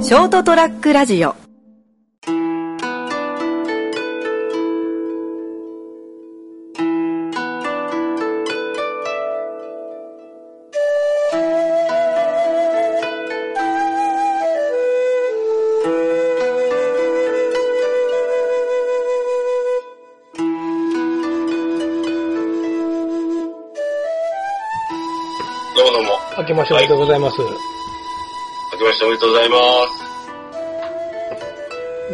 ショートトラックラジオどうもどうも。明けましておめでとうございます。明けましておめでとうございます。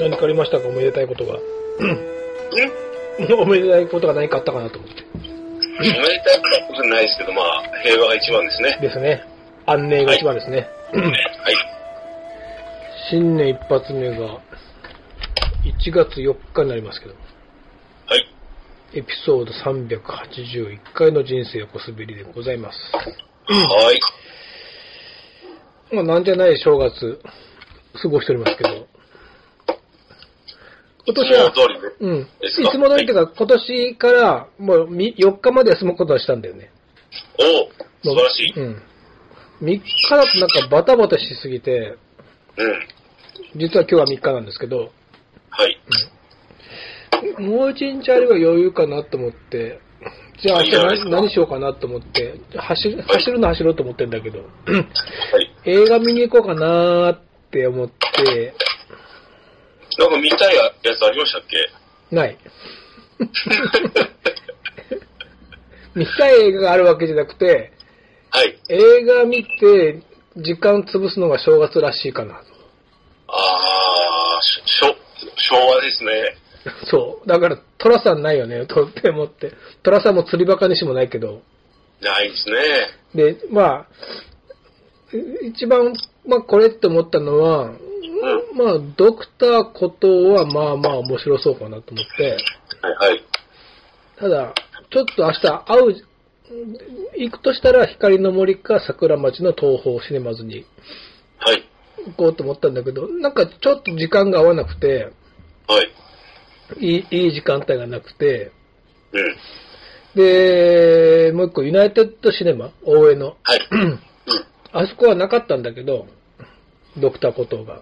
何かありましたか？おめでたいことが。ん おめでたいことが何かあったかなと思って。おめでたいことはないですけど、まあ、平和が一番ですね。ですね。安寧が一番ですね。はい。新年一発目が1月4日になりますけど、はい。エピソード381回の人生横滑りでございます。はい。まあ、なんじゃない正月、過ごしておりますけど、今年は。うん。いつも通りっていうか、今年からもうみ4日まで休むことはしたんだよね。お素晴らしい。うん。3日だとなんかバタバタしすぎて、うん。実は今日は3日なんですけど、はい。もう1日あれば余裕かなと思って、じゃあ明日何しようかなと思って、走る、走るの走ろうと思ってんだけど、はい。映画見に行こうかなって思って、なんか見たいやつありましたっけ？ない。見たい映画があるわけじゃなくて、はい。映画見て時間潰すのが正月らしいかなと。あー、しょ、昭和ですね。そう。だから、トラさんないよね、とって思って。トラさんも釣りバカにしもないけど。ないですね。で、まあ、一番、まあ、これって思ったのは、まあ、ドクターことは、まあまあ面白そうかなと思って、はいはい。ただ、ちょっと明日会う、行くとしたら、光の森か桜町の東宝シネマズにはい。行こうと思ったんだけど、なんかちょっと時間が合わなくて、はい。いいいい時間帯がなくて、うん。で、もう一個、ユナイテッドシネマ、大江の。はい。うん。あそこはなかったんだけど、ドクターコトーが。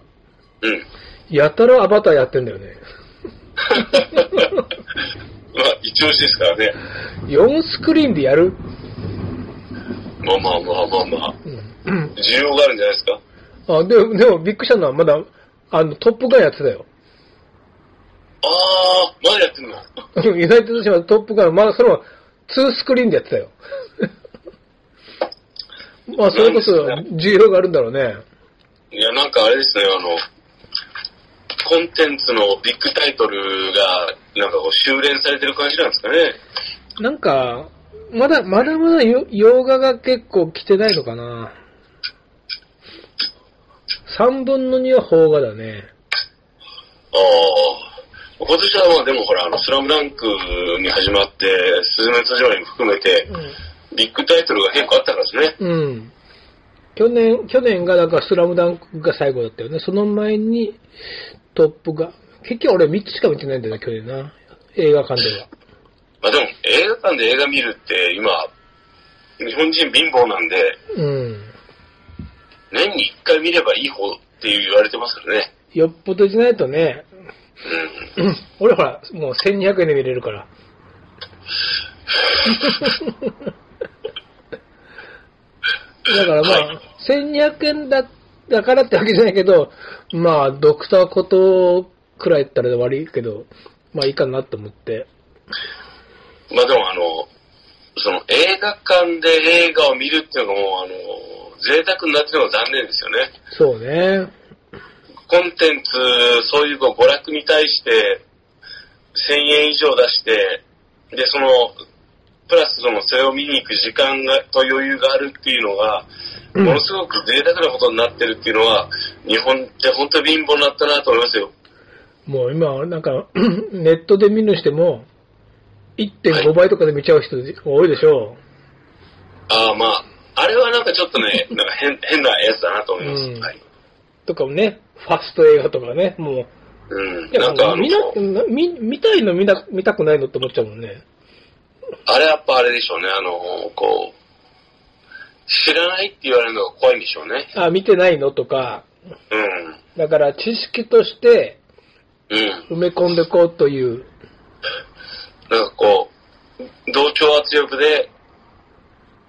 うん。やたらアバターやってんだよね。まあ、一押しですからね。4スクリーンでやるまあまあまあまあまあ。うん。需要があるんじゃないですか？あ、でも、でもびっくりしたのはまだ、あの、トップガンやってたよ。あー、まだやってんの？ユナイテッドシネマトップガン、まだその、2スクリーンでやってたよ。まあ、それこそ、需要があるんだろうね。いや、なんかあれですね、あの、コンテンツのビッグタイトルが、なんかこう、修練されてる感じなんですかね。なんか、まだ、まだまだよ洋画が結構来てないのかな。3分の2は邦画だね。ああ。今年はまあでもほら、あの、スラムダンクに始まって、スズメとジョーに含めて、ビッグタイトルが結構あったからですね。うん。去年、去年が、だから、スラムダンクが最後だったよね。その前に、トップが、結局俺3つしか見てないんだよね、去年な。映画館では。まあでも、映画館で映画見るって今、日本人貧乏なんで、うん。年に1回見ればいい方って言われてますからね。よっぽどじゃないとね、うん。うん俺ほら、もう1200円で見れるから。だからまあ、は1200円だ、だからってわけじゃないけど、まあ、ドクターことくらいやったら悪いけど、まあいいかなと思って。まあでもあの、その映画館で映画を見るっていうのがもうあの、贅沢になってるのが残念ですよね。そうね。コンテンツ、そういう娯楽に対して、1000円以上出して、で、その、プラスその、それを見に行く時間が、と余裕があるっていうのが、うんものすごく贅沢なことになってるっていうのは、日本って本当に貧乏になったなと思いますよ。もう今、なんか、ネットで見るにしても、1.5倍とかで見ちゃう人多いでしょああ、まあ、あれはなんかちょっとね、なんか変、変なやつだなと思います。うんはい。とかもね、ファスト映画とかね、もう、うん。いやなんか見なな見見たいの見な見たくないのって思っちゃうもんね。あれやっぱあれでしょうね、あの、こう、知らないって言われるのが怖いんでしょうね。あ、見てないのとか、うん。だから知識としてうん。埋め込んでこうという、なんかこう、同調圧力で、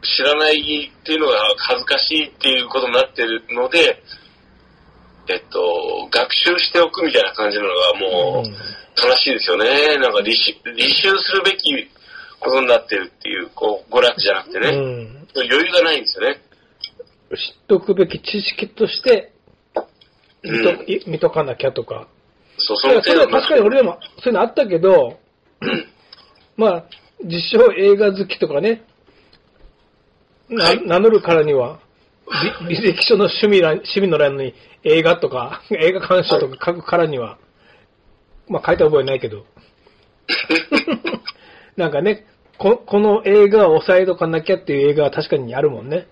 知らないっていうのが恥ずかしいっていうことになってるので、えっと、学習しておくみたいな感じなのがもう、悲しいですよね。なんか履修するべきことになってるっていう、こう、娯楽じゃなくてうね、ん。余裕がないんですよね。知っておくべき知識として見と,うんい、見とかなきゃとか。そう、そそれは確かに俺でもそういうのあったけど、まあ、自称映画好きとかね、なはい名乗るからには、び 履歴書の趣味欄趣味の欄に映画とか、映画鑑賞とか書くからには、まあ書いた覚えないけど、なんかね、ここの映画を押さえとかなきゃっていう映画は確かにあるもんね。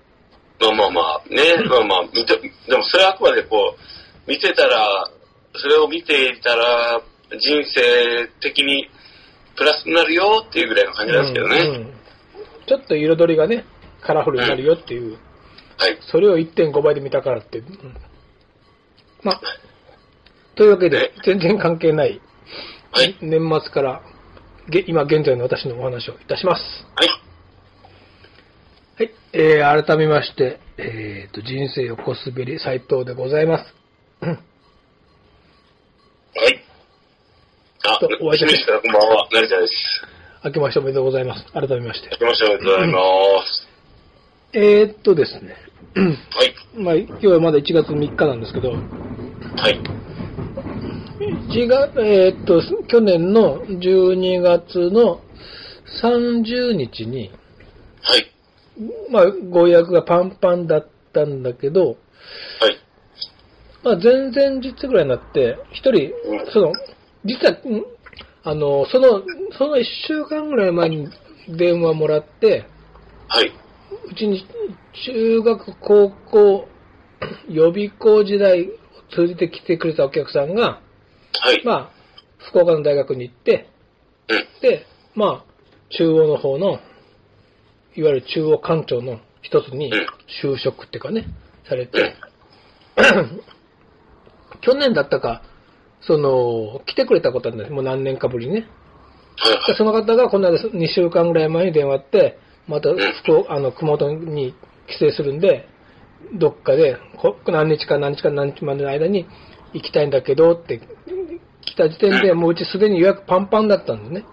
まあまあまあ、ね、まあまあ、見て、でもそれはあくまでこう、見てたら、それを見ていたら、人生的にプラスになるよっていうぐらいの感じなんですけどね。うんうんちょっと彩りがね、カラフルになるよっていう。はい。それを1.5倍で見たからって。うんまあ、というわけで、全然関係ない、はい。年末から、げ今現在の私のお話をいたします。はい。はい。えー、改めまして、えーと、人生横滑り斉藤でございます。う んはい。あ、とお会いしましょう姫路からこんばんは、成田です。明けましておめでとうございます。改めまして明。けましておめでとうございます。えーっとですね。はい。まあ、今日はまだ1月3日なんですけど、はい。1月、えーっと、去年の12月の30日に、はい。まあ、ご予約がパンパンだったんだけど、はい。まあ、前々日ぐらいになって、一人、その、実は、んあの、その、その一週間ぐらい前に電話もらって、はい。うちに中学、高校、予備校時代を通じて来てくれたお客さんが、はい。まあ、福岡の大学に行って、うん。で、まあ、中央の方の、いわゆる中央官庁の一つにうん就職っていうかね、されうん。て、去年だったか、その、来てくれたことあるんです。もう何年かぶりにね。でその方がこの間2週間ぐらい前に電話あって、また福岡、あの、熊本に帰省するんで、どっかで、こ何日か何日か何日までの間に行きたいんだけどって来た時点でもううちすでに予約パンパンだったんですね。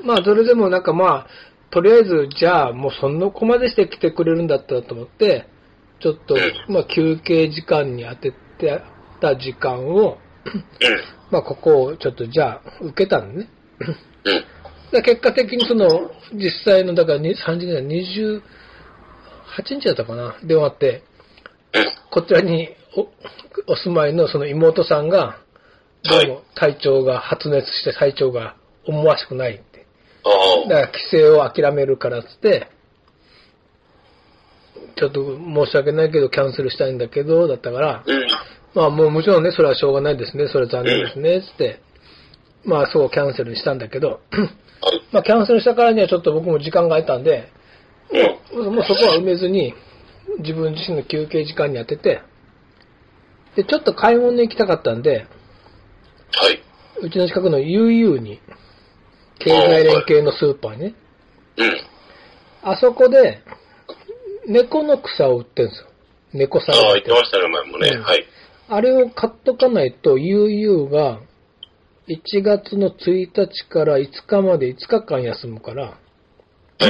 うん。まあ、それでもなんかまあ、とりあえず、じゃあ、もうそんなこまでして来てくれるんだったらと思って、ちょっと、まあ、休憩時間に当ててた時間を、うん。まあ、ここをちょっとじゃあ、受けたのね。うん。で結果的にその、実際の、だからに30年、28日だったかな、電話あって、うん。こちらにおお住まいのその妹さんが、どうも体調が発熱して体調が思わしくないって。ああ。だから帰省を諦めるからっつって、ちょっと申し訳ないけどキャンセルしたいんだけど、だったから、うん。まあもうもちろんね、それはしょうがないですね、それは残念ですね、つって、まあそうキャンセルにしたんだけど、はい。まあキャンセルしたからにはちょっと僕も時間が空いたんで、うん。もうそこは埋めずに、自分自身の休憩時間に当てて、で、ちょっと買い物に行きたかったんで、はい。うちの近くの UU に、経済連携のスーパーにね、うん。あそこで、猫の草を売ってるんですよ。猫さああ、んが売ってる言ってましたね、前もね。うんはい。あれを買っとかないと、UU が1月の1日から5日まで5日間休むから、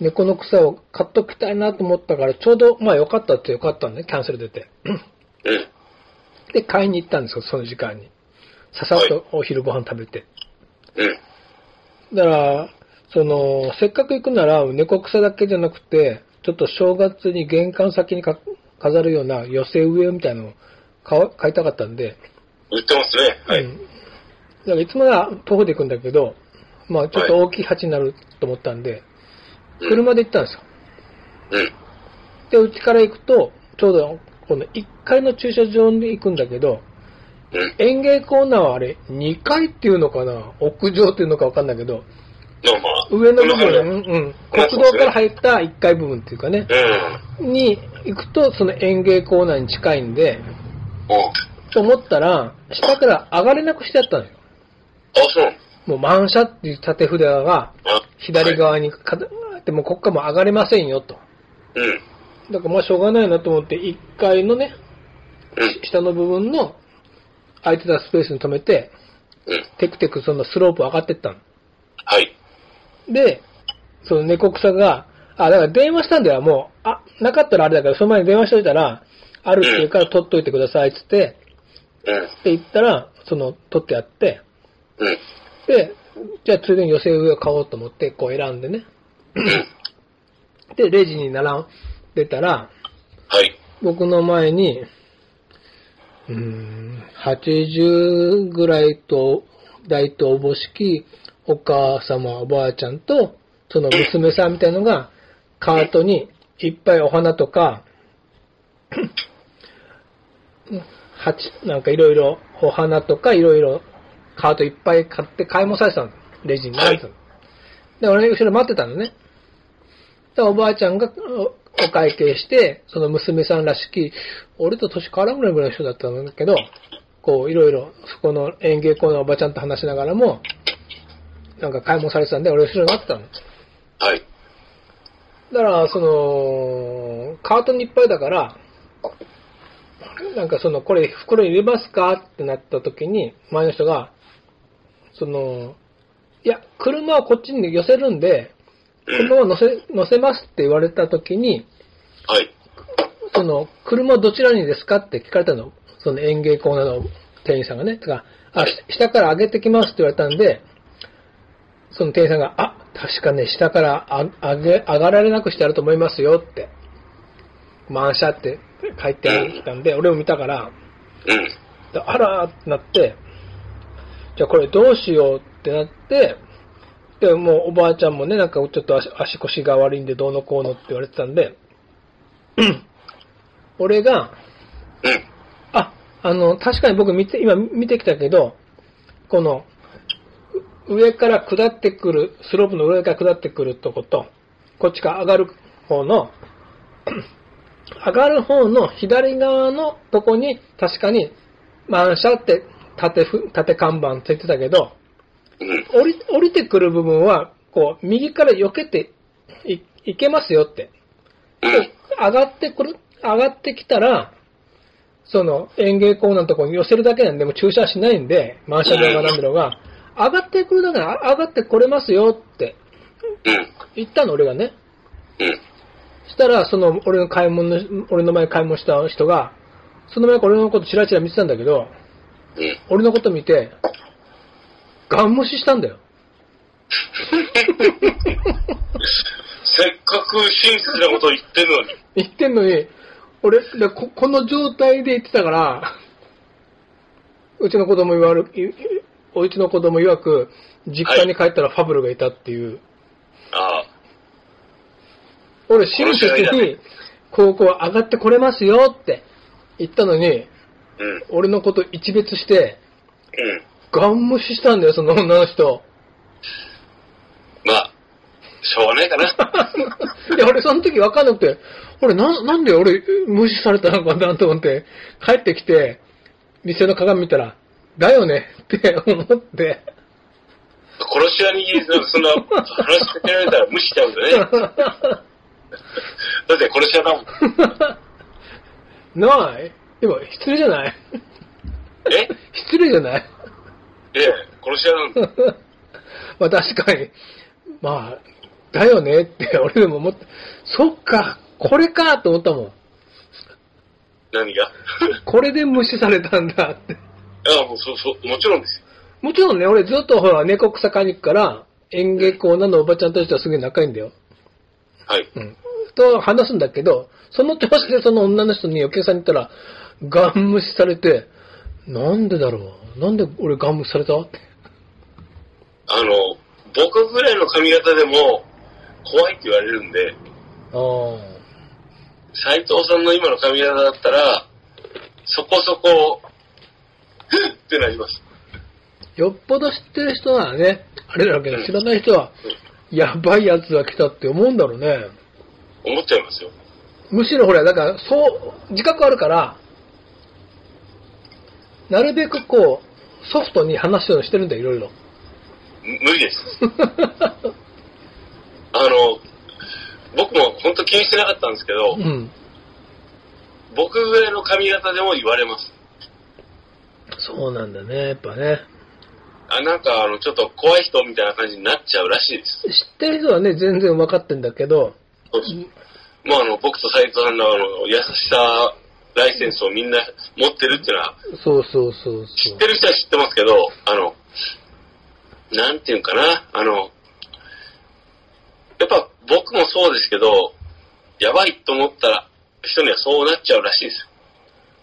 猫の草を買っときたいなと思ったから、ちょうど、まあよかったってよかったんで、キャンセル出て。うん。で、買いに行ったんですよ、その時間に。ささっとお昼ご飯食べて。うん。だから、その、せっかく行くなら、猫草だけじゃなくて、ちょっと正月に玄関先にか飾るような寄せ植えみたいなのを買いたかったんで、売ってますね。はい。うん。だからいつもは徒歩で行くんだけど、まあちょっと大きい鉢になると思ったんで、うん車で行ったんですよ。うん。で、うちから行くと、ちょうどこの1階の駐車場に行くんだけど、うん。園芸コーナーはあれ、2階っていうのかな？屋上っていうのかわかんないけど、まあまあ。上の部こ辺分、うん、国道から入った1階部分っていうかね、うん。に行くと、その園芸コーナーに近いんで、おと思ったら、下から上がれなくしてあったのよ。あ、そう。もう満車っていう縦札があ左。側にか、でもこっからもう上がれませんよと。はいうん。だからまあしょうがないなと思って、1階のね、うん。下の部分の空いてたスペースに止めて、うん。テクテクそのスロープ上がってったの。はい。で、その猫草が、あ、だから電話したんだよ、もう、あ、なかったらあれだから、その前に電話しといたら、あるっていうから取っといてくださいっつって、うん。って言ったら、その、取ってやって、うん。で、じゃあついでに寄せ植えを買おうと思って、こう選んでね。うん。で、レジに並んでたら、はい。僕の前に、うーん、80ぐらいと、大とおぼしきお母様、おばあちゃんと、その娘さんみたいのが、カートにいっぱいお花とか、なんかいろいろ、お花とかいろいろ、カートいっぱい買って買い物されてたの。レジに並んでたの。で、俺後ろ待ってたのね。で、おばあちゃんがおお会計して、その娘さんらしき、俺と年変わらんぐらいぐらいの人だったんだけど、こう、いろいろ、そこの園芸校のおばちゃんと話しながらも、なんか買い物されてたんで、俺後ろに待ってたの。はい。だから、その、カートにいっぱいだから、なんかその、これ袋に入れますかってなった時に、前の人が、その、いや、車はこっちに寄せるんで、うん。車を乗せ、乗せますって言われた時に、はい。その、車どちらにですかって聞かれたの。その園芸コーナーの店員さんがね。だから、あ、し下から上げてきますって言われたんで、その店員さんが、あ、確かね、下からあ上げ、上がられなくしてあると思いますよって。満車って書いてきたんで、俺も見たから、うん。であらーってなって、じゃあこれどうしようってなって、で、もうおばあちゃんもね、なんかちょっと足足腰が悪いんでどうのこうのって言われてたんで、俺が、うん。あ、あの、確かに僕見て、今見てきたけど、この、う上から下ってくる、スロープの上から下ってくるとこと、こっちから上がる方の、上がる方の左側のとこに確かに満車って縦ふ、縦看板ついてたけど、うん。降り、降りてくる部分は、こう、右から避けてい、いけますよって。うん。上がってくる、上がってきたら、その園芸コーナーのところに寄せるだけなんで、もう駐車しないんで、満車で上がるのが、上がってくるだけ上がってこれますよってうん。言ったの、俺がね。うん。したら、その、俺の買い物の、俺の前買い物した人が、その前俺のことチラチラ見てたんだけど、うん。俺のこと見て、ガン無視したんだよ。せっかく親切なこと言ってるのに。言ってんのに、俺、でここの状態で言ってたから、うちの子供言わる、いおうちの子供曰く、実家に帰ったらファブルがいたっていう。ああ。俺、親切に、高校上がってこれますよって言ったのに、うん。俺のこと一別して、うん。ガン無視したんだよ、その女の人。まあ、しょうがないかな。いや、俺その時分かんなくて、俺な、なんで俺無視されたのかなと思って、帰ってきて、店の鏡見たら、だよねって思って、殺し屋にそんな話しかけられたら無視しちゃうんだね。だって殺し屋だもん。ないでも、失礼じゃないえ？失礼じゃないええ、殺し屋なんだ。まあ確かに、まあ、だよねって 俺でも思って、そっか、これかと思ったもん。何が？これで無視されたんだって。いや、もうそう、そう、もちろんですよ。もちろんね、俺ずっとほら、猫草買いに行くから、園芸コーナーのおばちゃんたちとはすげえ仲いいんだよ。はい。うん。と話すんだけど、その調子でその女の人にお客さんに言ったら、ガン無視されて、なんでだろうなんで俺ガン無視された？って。あの、僕ぐらいの髪型でも怖いって言われるんで、ああ。斎藤さんの今の髪型だったら、そこそこ、ふっってなります。よっぽど知ってる人ならね、あれだけど、知らない人は、やばいやつが来たって思うんだろうね。思っちゃいますよ。むしろほら、だから、そう、自覚あるから、なるべくこう、ソフトに話すようにしてるんだよ、いろいろ。む無理です。あの、僕も本当気にしてなかったんですけど、うん。僕ぐらいの髪型でも言われます。そうなんだね、やっぱね。あ、なんかあの、ちょっと怖い人みたいな感じになっちゃうらしいです。知ってる人はね、全然分かってんだけど、そうですまああの、僕と斉藤さんのあの、優しさライセンスをみんな持ってるっていうのは、そうそうそう知って。る人は知ってますけど、あの、なんていうんかな、あの、やっぱ僕もそうですけど、やばいと思ったら、人にはそうなっちゃうらしいですよ。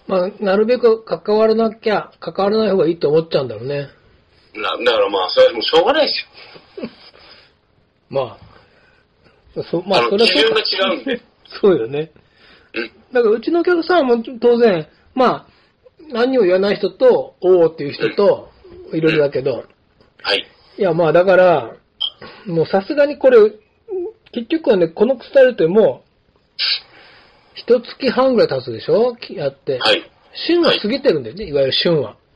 まあ、なるべく関わらなきゃ、関わらない方がいいと思っちゃうんだろうね。なだからまあ、それはもうしょうがないですよ。まあ、そまあ、あの、それは基準が違うんで。そうよね。うん。だからうちのお客さんも当然、まあ、何を言わない人と、おーっていう人と、いろいろだけど、はい。いやまあだから、もうさすがにこれ、結局はね、このスタイルってもう、一月半ぐらい経つでしょ？きやって。はい。旬は過ぎてるんだよね、いわゆる旬は。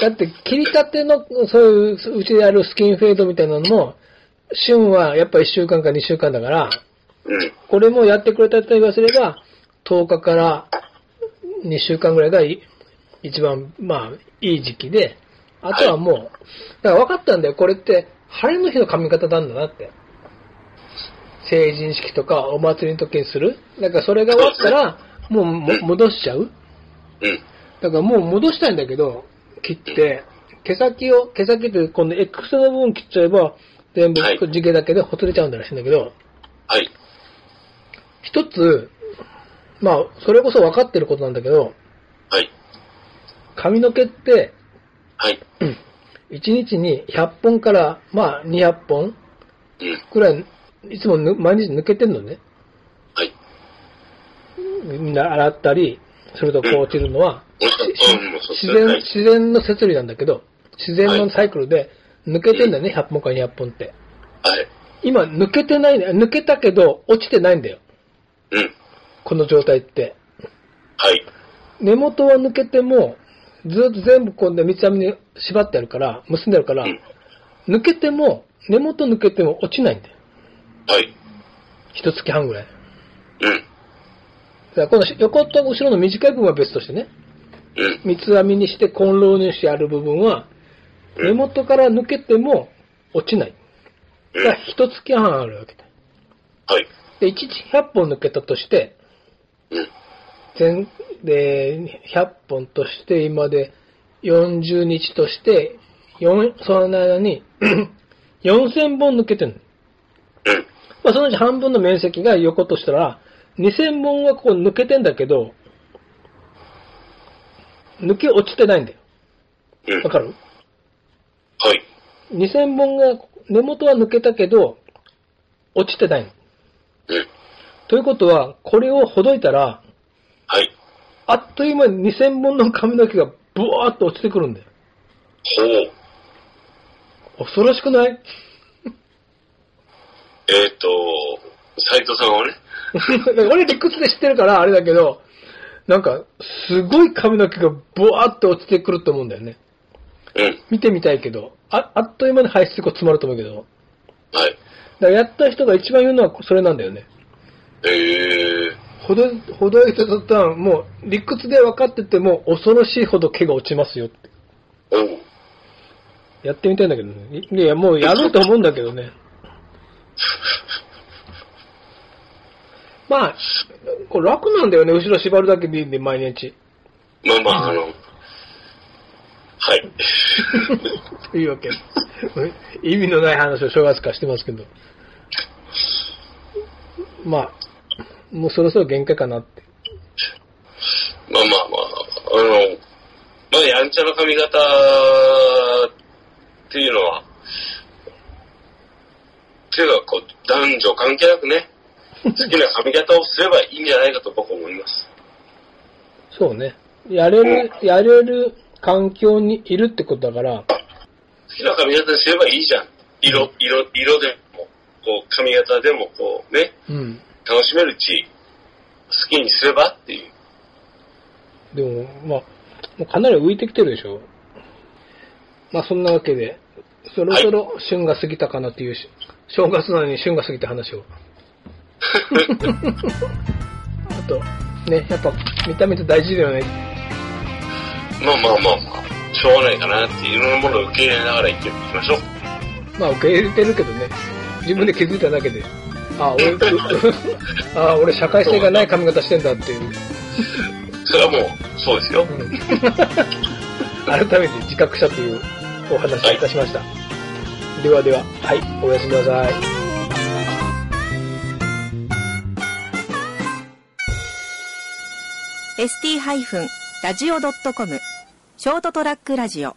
だって、切り立ての、そういう、うちでやるスキンフェードみたいなのも、旬はやっぱ1週間か2週間だから、うん。これもやってくれた人に言わせれば、10日から2週間ぐらいがい一番、まあ、いい時期で、あとはもう、だから分かったんだよ、これって、晴れの日の髪型なんだなって。成人式とかお祭りの時にする。だからそれが終わったら、もうも戻しちゃう。うん。だからもう戻したいんだけど、切って、毛先を、毛先って今度 X の部分切っちゃえば、全部はい地毛だけでほつれちゃうんだらしいんだけど、はい。一つ、まあ、それこそ分かってることなんだけど、はい。髪の毛って、はい。1日に100本から、まあ、200本うん。くらい、いつもぬ毎日抜けてんのね。はい。みんな洗ったりするとこう落ちるのは、うん。自然、はい。自然の摂理なんだけど、自然のサイクルで抜けてんだよね、100本から200本って。はい。今、抜けてないね。抜けたけど、落ちてないんだよ。うん。この状態って。はい。根元は抜けても、ずっと全部こうね、三つ編みに縛ってあるから、結んであるからうん。抜けても、根元抜けても落ちないんだよ。はい。一月半ぐらい。うん。この横と後ろの短い部分は別としてね、うん。三つ編みにして混浪にしてある部分は、根元から抜けても落ちない。うん。だから一月半あるわけだ。はい。で、一日100本抜けたとして、うん。全、で、100本として、今で40日として、4その間に4000本抜けてる。まあ、そのうち半分の面積が横としたら、2000本はこう抜けてんだけど、抜け落ちてないんだよ。うん。わかる？はい。?2000 本が、根元は抜けたけど、落ちてないの。うん。ということは、これをほどいたら、はい。あっという間に2000本の髪の毛がブワーっと落ちてくるんだよ。ほう。恐ろしくない？えっ、と、斉藤さんはね、俺理屈で知ってるからあれだけど、なんか、すごい髪の毛がブワーって落ちてくると思うんだよね。うん。見てみたいけど、ああっという間に排出口詰まると思うけど、はい。だからやった人が一番言うのはそれなんだよね。えー。ほど、ほどいた途端、もう理屈で分かってても恐ろしいほど毛が落ちますよって。おう。やってみたいんだけどね。いいや、もうやろうと思うんだけどね。まあ、これ楽なんだよね。後ろ縛るだけでいいんで、毎日。まあまあ、あの、はい。というわけで。意味のない話を正月からしてますけど。まあ、もうそろそろ限界かなって。まあまあまあ、あの、まあやんちゃな髪型っていうのは、っていうかこう、男女関係なくね、好きな髪型をすればいいんじゃないかと僕は思います。そうね。やれる、やれる環境にいるってことだから、きな髪型にすればいいじゃん。色、色、色でも、こう、髪型でも、こう、ね、うん。楽しめるうち、好きにすればっていう。でも、まあ、もうかなり浮いてきてるでしょ。まあそんなわけで、そろそろ旬が過ぎたかなっていうし、正月なのに旬が過ぎた話を。あと、ね、やっぱ見た目って大事だよね。まあまあまあまあ、しょうがないかなっていういろんなものを受け入れながら生きていきましょう。まあ受け入れてるけどね、自分で気づいただけで、あ、俺、う あ、俺社会性がない髪型してんだっていう、それはもう、そうですよ。うん改めて自覚したというお話をいたしました。ではでは、はい、おやすみなさい。ST-radio.com ショートトラックラジオ。